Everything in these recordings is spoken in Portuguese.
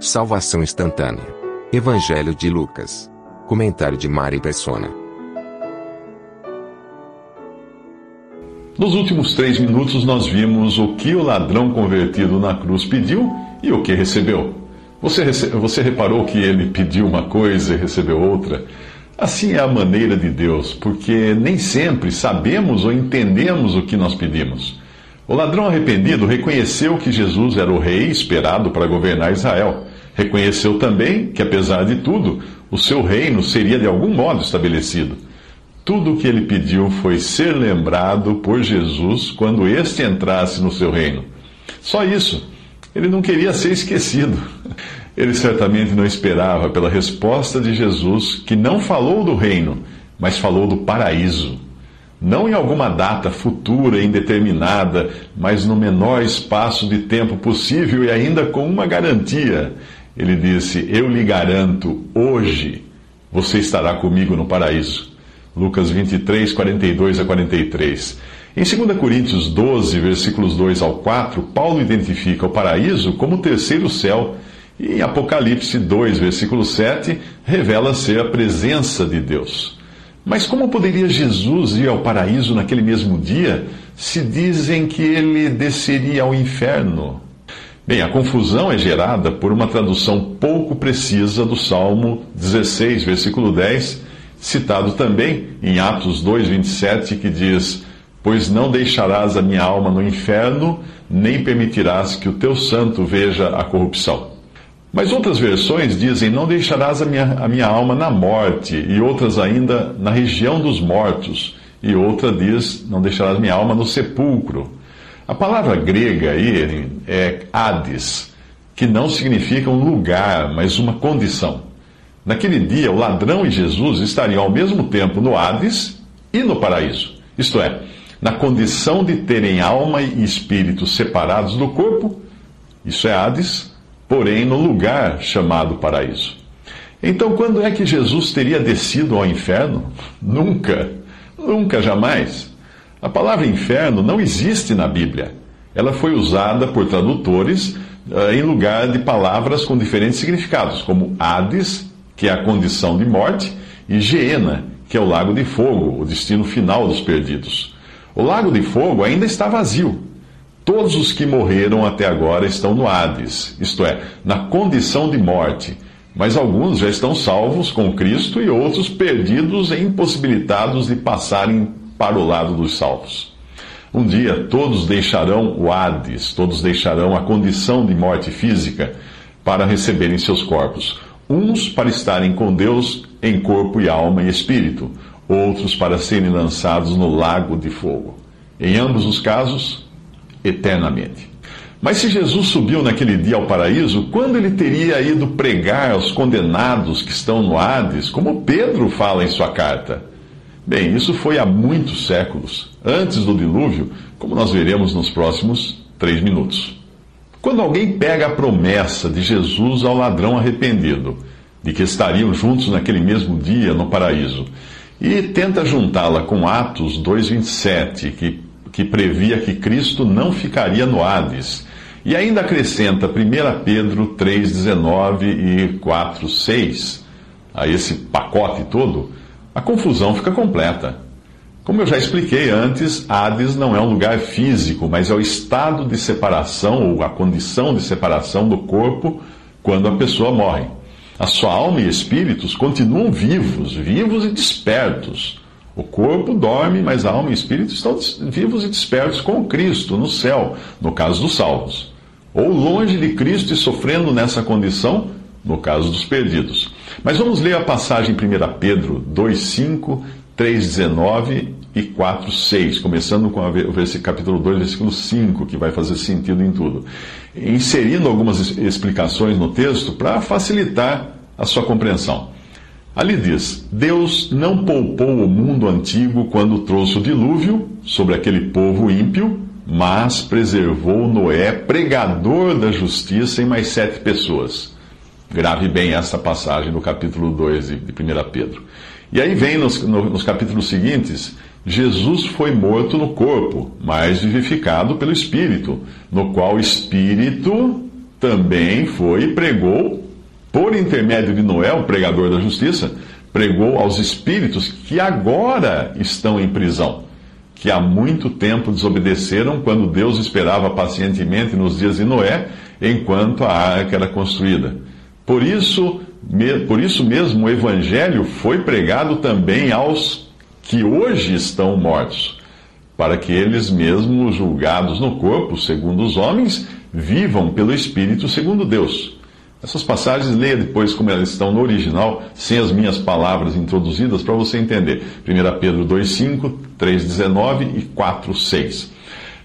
Salvação instantânea. Evangelho de Lucas. Comentário de Mari Persona. Nos últimos três minutos, nós vimos o que o ladrão convertido na cruz pediu e o que recebeu. Você, rece... Você reparou que ele pediu uma coisa e recebeu outra? Assim é a maneira de Deus, porque nem sempre sabemos ou entendemos o que nós pedimos. O ladrão arrependido reconheceu que Jesus era o rei esperado para governar Israel. Reconheceu também que, apesar de tudo, o seu reino seria de algum modo estabelecido. Tudo o que ele pediu foi ser lembrado por Jesus quando este entrasse no seu reino. Só isso. Ele não queria ser esquecido. Ele certamente não esperava pela resposta de Jesus, que não falou do reino, mas falou do paraíso. Não em alguma data futura, indeterminada, mas no menor espaço de tempo possível e ainda com uma garantia. Ele disse: Eu lhe garanto, hoje você estará comigo no paraíso. Lucas 23, 42 a 43. Em 2 Coríntios 12, versículos 2 ao 4, Paulo identifica o paraíso como o terceiro céu e em Apocalipse 2, versículo 7, revela ser a presença de Deus. Mas como poderia Jesus ir ao paraíso naquele mesmo dia, se dizem que ele desceria ao inferno? Bem, a confusão é gerada por uma tradução pouco precisa do Salmo 16, versículo 10, citado também em Atos 2, 27, que diz: Pois não deixarás a minha alma no inferno, nem permitirás que o teu santo veja a corrupção. Mas outras versões dizem: Não deixarás a minha, a minha alma na morte, e outras ainda na região dos mortos, e outra diz: Não deixarás minha alma no sepulcro. A palavra grega aí é Hades, que não significa um lugar, mas uma condição. Naquele dia, o ladrão e Jesus estariam ao mesmo tempo no Hades e no paraíso, isto é, na condição de terem alma e espírito separados do corpo, isso é Hades, porém no lugar chamado paraíso. Então, quando é que Jesus teria descido ao inferno? Nunca, nunca, jamais. A palavra inferno não existe na Bíblia. Ela foi usada por tradutores uh, em lugar de palavras com diferentes significados, como Hades, que é a condição de morte, e Geena, que é o lago de fogo, o destino final dos perdidos. O lago de fogo ainda está vazio, Todos os que morreram até agora estão no Hades, isto é, na condição de morte. Mas alguns já estão salvos com Cristo e outros perdidos e impossibilitados de passarem para o lado dos salvos. Um dia todos deixarão o Hades, todos deixarão a condição de morte física para receberem seus corpos. Uns para estarem com Deus em corpo e alma e espírito, outros para serem lançados no lago de fogo. Em ambos os casos, eternamente. Mas se Jesus subiu naquele dia ao paraíso, quando ele teria ido pregar aos condenados que estão no Hades, como Pedro fala em sua carta? Bem, isso foi há muitos séculos, antes do dilúvio, como nós veremos nos próximos três minutos. Quando alguém pega a promessa de Jesus ao ladrão arrependido, de que estariam juntos naquele mesmo dia no paraíso, e tenta juntá-la com Atos 2,27, que que previa que Cristo não ficaria no Hades. E ainda acrescenta 1 Pedro 3,19 e 4,6 a esse pacote todo, a confusão fica completa. Como eu já expliquei antes, Hades não é um lugar físico, mas é o estado de separação ou a condição de separação do corpo quando a pessoa morre. A sua alma e espíritos continuam vivos, vivos e despertos o corpo dorme, mas a alma e espírito estão vivos e despertos com Cristo no céu, no caso dos salvos. Ou longe de Cristo e sofrendo nessa condição, no caso dos perdidos. Mas vamos ler a passagem em 1 Pedro 2,5, 3,19 e e 4, 6, começando com o capítulo 2, versículo 5, que vai fazer sentido em tudo. Inserindo algumas explicações no texto para facilitar a sua compreensão. Ali diz: Deus não poupou o mundo antigo quando trouxe o dilúvio sobre aquele povo ímpio, mas preservou Noé, pregador da justiça, e mais sete pessoas. Grave bem essa passagem do capítulo 2 de 1 Pedro. E aí vem nos, nos capítulos seguintes: Jesus foi morto no corpo, mas vivificado pelo Espírito, no qual o Espírito também foi e pregou por intermédio de Noé, o pregador da justiça, pregou aos espíritos que agora estão em prisão, que há muito tempo desobedeceram quando Deus esperava pacientemente nos dias de Noé, enquanto a arca era construída. Por isso, por isso mesmo o evangelho foi pregado também aos que hoje estão mortos, para que eles mesmos julgados no corpo, segundo os homens, vivam pelo espírito segundo Deus. Essas passagens, leia depois como elas estão no original, sem as minhas palavras introduzidas, para você entender. 1 Pedro 2,5, 3,19 e 4,6.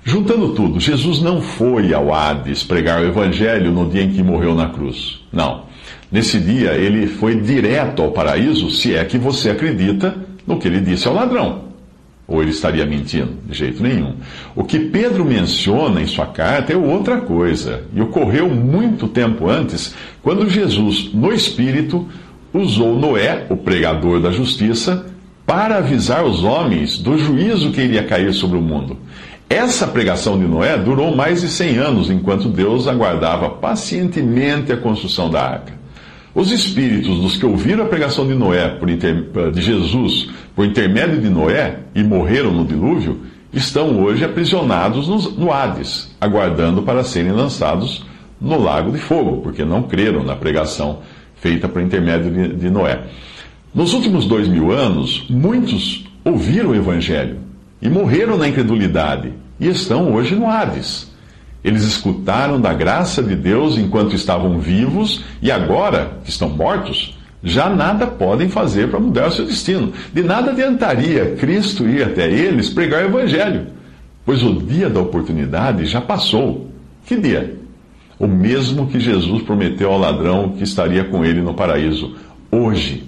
Juntando tudo, Jesus não foi ao Hades pregar o Evangelho no dia em que morreu na cruz. Não. Nesse dia, ele foi direto ao paraíso, se é que você acredita no que ele disse ao ladrão. Ou ele estaria mentindo? De jeito nenhum. O que Pedro menciona em sua carta é outra coisa, e ocorreu muito tempo antes, quando Jesus, no Espírito, usou Noé, o pregador da justiça, para avisar os homens do juízo que iria cair sobre o mundo. Essa pregação de Noé durou mais de 100 anos, enquanto Deus aguardava pacientemente a construção da arca. Os espíritos dos que ouviram a pregação de Noé, inter... de Jesus, por intermédio de Noé e morreram no dilúvio, estão hoje aprisionados no Hades, aguardando para serem lançados no lago de fogo, porque não creram na pregação feita por intermédio de Noé. Nos últimos dois mil anos, muitos ouviram o Evangelho e morreram na incredulidade e estão hoje no Hades. Eles escutaram da graça de Deus enquanto estavam vivos e agora, que estão mortos, já nada podem fazer para mudar o seu destino. De nada adiantaria Cristo ir até eles pregar o Evangelho, pois o dia da oportunidade já passou. Que dia? O mesmo que Jesus prometeu ao ladrão que estaria com ele no paraíso. Hoje.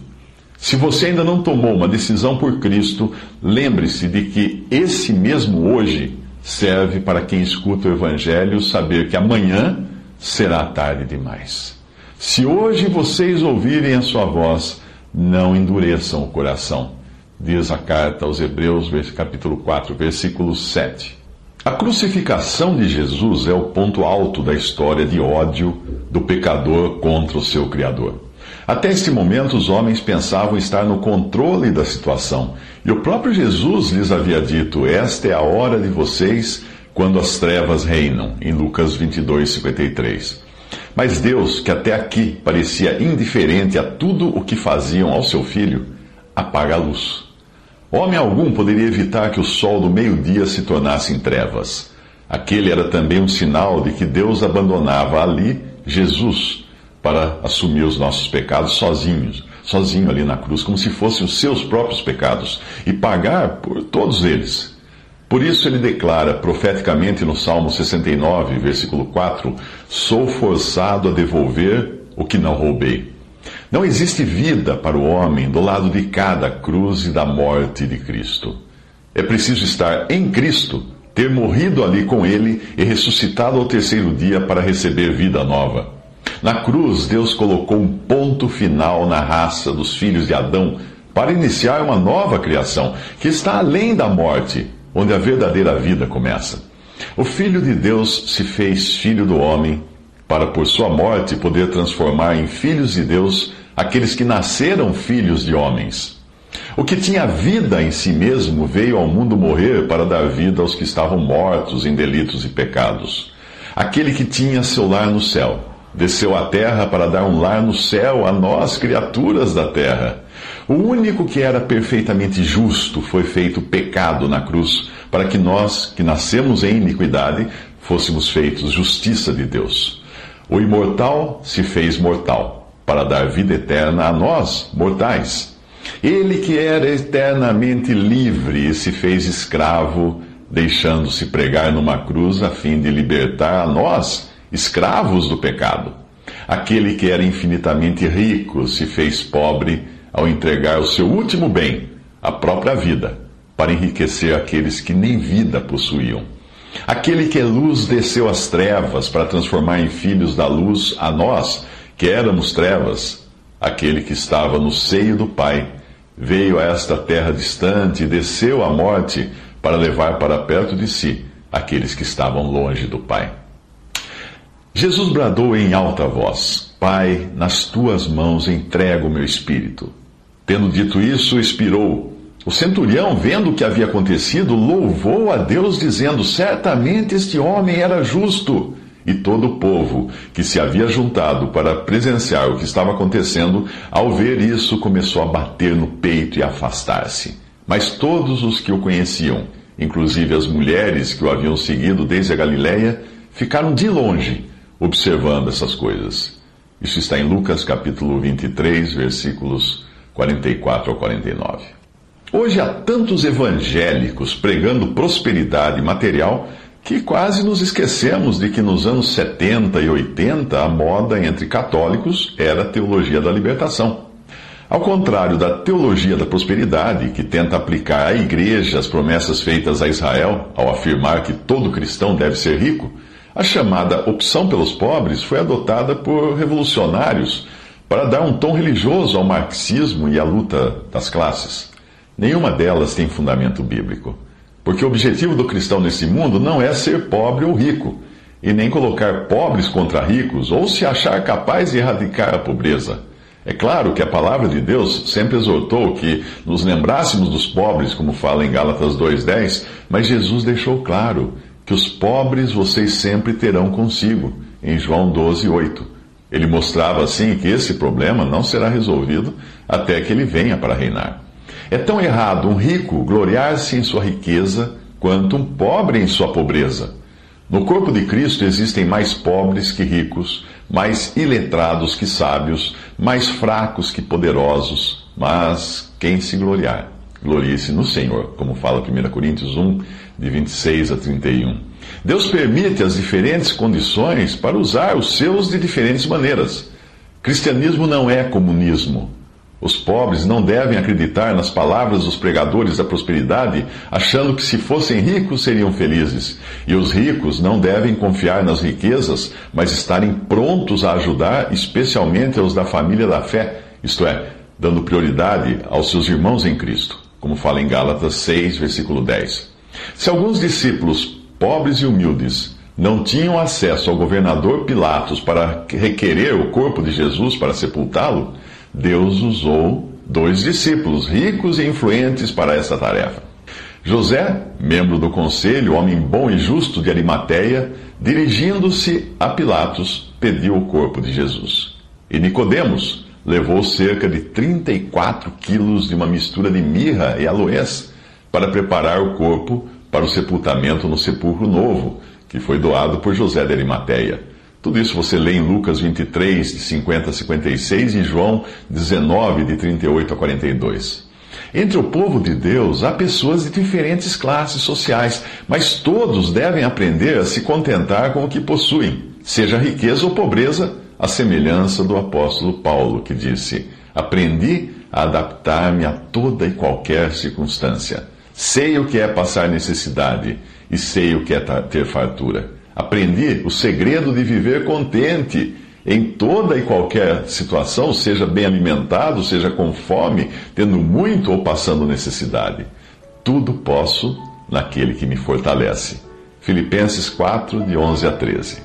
Se você ainda não tomou uma decisão por Cristo, lembre-se de que esse mesmo hoje serve para quem escuta o Evangelho saber que amanhã será tarde demais. Se hoje vocês ouvirem a sua voz, não endureçam o coração, diz a carta aos Hebreus, capítulo 4, versículo 7. A crucificação de Jesus é o ponto alto da história de ódio do pecador contra o seu Criador. Até este momento, os homens pensavam estar no controle da situação. E o próprio Jesus lhes havia dito: Esta é a hora de vocês quando as trevas reinam, em Lucas 22, 53. Mas Deus, que até aqui parecia indiferente a tudo o que faziam ao seu filho, apaga a luz. Homem algum poderia evitar que o sol do meio-dia se tornasse em trevas. Aquele era também um sinal de que Deus abandonava ali Jesus para assumir os nossos pecados sozinhos, sozinho ali na cruz, como se fossem os seus próprios pecados, e pagar por todos eles. Por isso ele declara profeticamente no Salmo 69, versículo 4: Sou forçado a devolver o que não roubei. Não existe vida para o homem do lado de cada cruz e da morte de Cristo. É preciso estar em Cristo, ter morrido ali com Ele e ressuscitado ao terceiro dia para receber vida nova. Na cruz, Deus colocou um ponto final na raça dos filhos de Adão para iniciar uma nova criação, que está além da morte, onde a verdadeira vida começa. O Filho de Deus se fez filho do homem para, por sua morte, poder transformar em filhos de Deus aqueles que nasceram filhos de homens. O que tinha vida em si mesmo veio ao mundo morrer para dar vida aos que estavam mortos em delitos e pecados. Aquele que tinha seu lar no céu desceu à terra para dar um lar no céu a nós, criaturas da terra. O único que era perfeitamente justo foi feito pecado na cruz, para que nós, que nascemos em iniquidade, fôssemos feitos justiça de Deus. O imortal se fez mortal, para dar vida eterna a nós, mortais. Ele que era eternamente livre se fez escravo, deixando-se pregar numa cruz a fim de libertar a nós, escravos do pecado. Aquele que era infinitamente rico se fez pobre ao entregar o seu último bem, a própria vida, para enriquecer aqueles que nem vida possuíam. Aquele que é luz desceu às trevas para transformar em filhos da luz a nós, que éramos trevas. Aquele que estava no seio do Pai veio a esta terra distante e desceu à morte para levar para perto de si aqueles que estavam longe do Pai. Jesus bradou em alta voz: Pai, nas tuas mãos entrego o meu espírito. Tendo dito isso, expirou. O centurião, vendo o que havia acontecido, louvou a Deus, dizendo: Certamente este homem era justo. E todo o povo que se havia juntado para presenciar o que estava acontecendo, ao ver isso, começou a bater no peito e afastar-se. Mas todos os que o conheciam, inclusive as mulheres que o haviam seguido desde a Galiléia, ficaram de longe observando essas coisas. Isso está em Lucas capítulo 23, versículos 44 ao 49. Hoje há tantos evangélicos pregando prosperidade material que quase nos esquecemos de que nos anos 70 e 80 a moda entre católicos era a teologia da libertação. Ao contrário da teologia da prosperidade, que tenta aplicar à igreja as promessas feitas a Israel ao afirmar que todo cristão deve ser rico, a chamada opção pelos pobres foi adotada por revolucionários para dar um tom religioso ao marxismo e à luta das classes. Nenhuma delas tem fundamento bíblico, porque o objetivo do cristão nesse mundo não é ser pobre ou rico, e nem colocar pobres contra ricos ou se achar capaz de erradicar a pobreza. É claro que a palavra de Deus sempre exortou que nos lembrássemos dos pobres, como fala em Gálatas 2,10, mas Jesus deixou claro que os pobres vocês sempre terão consigo, em João 12, 8. Ele mostrava assim que esse problema não será resolvido até que ele venha para reinar. É tão errado um rico gloriar-se em sua riqueza quanto um pobre em sua pobreza. No corpo de Cristo existem mais pobres que ricos, mais iletrados que sábios, mais fracos que poderosos, mas quem se gloriar? Glorie-se no Senhor, como fala 1 Coríntios 1, de 26 a 31. Deus permite as diferentes condições para usar os seus de diferentes maneiras. Cristianismo não é comunismo. Os pobres não devem acreditar nas palavras dos pregadores da prosperidade, achando que se fossem ricos seriam felizes. E os ricos não devem confiar nas riquezas, mas estarem prontos a ajudar, especialmente aos da família da fé, isto é, dando prioridade aos seus irmãos em Cristo, como fala em Gálatas 6, versículo 10. Se alguns discípulos, pobres e humildes, não tinham acesso ao governador Pilatos para requerer o corpo de Jesus para sepultá-lo, Deus usou dois discípulos ricos e influentes para essa tarefa. José, membro do conselho, homem bom e justo de Arimateia, dirigindo-se a Pilatos, pediu o corpo de Jesus. E Nicodemos levou cerca de 34 quilos de uma mistura de mirra e aloés para preparar o corpo para o sepultamento no sepulcro novo, que foi doado por José de Arimateia. Tudo isso você lê em Lucas 23, de 50 a 56 e João 19, de 38 a 42. Entre o povo de Deus há pessoas de diferentes classes sociais, mas todos devem aprender a se contentar com o que possuem, seja riqueza ou pobreza, a semelhança do apóstolo Paulo, que disse: Aprendi a adaptar-me a toda e qualquer circunstância Sei o que é passar necessidade e sei o que é ter fartura. Aprendi o segredo de viver contente em toda e qualquer situação, seja bem alimentado, seja com fome, tendo muito ou passando necessidade. Tudo posso naquele que me fortalece. Filipenses 4, de 11 a 13.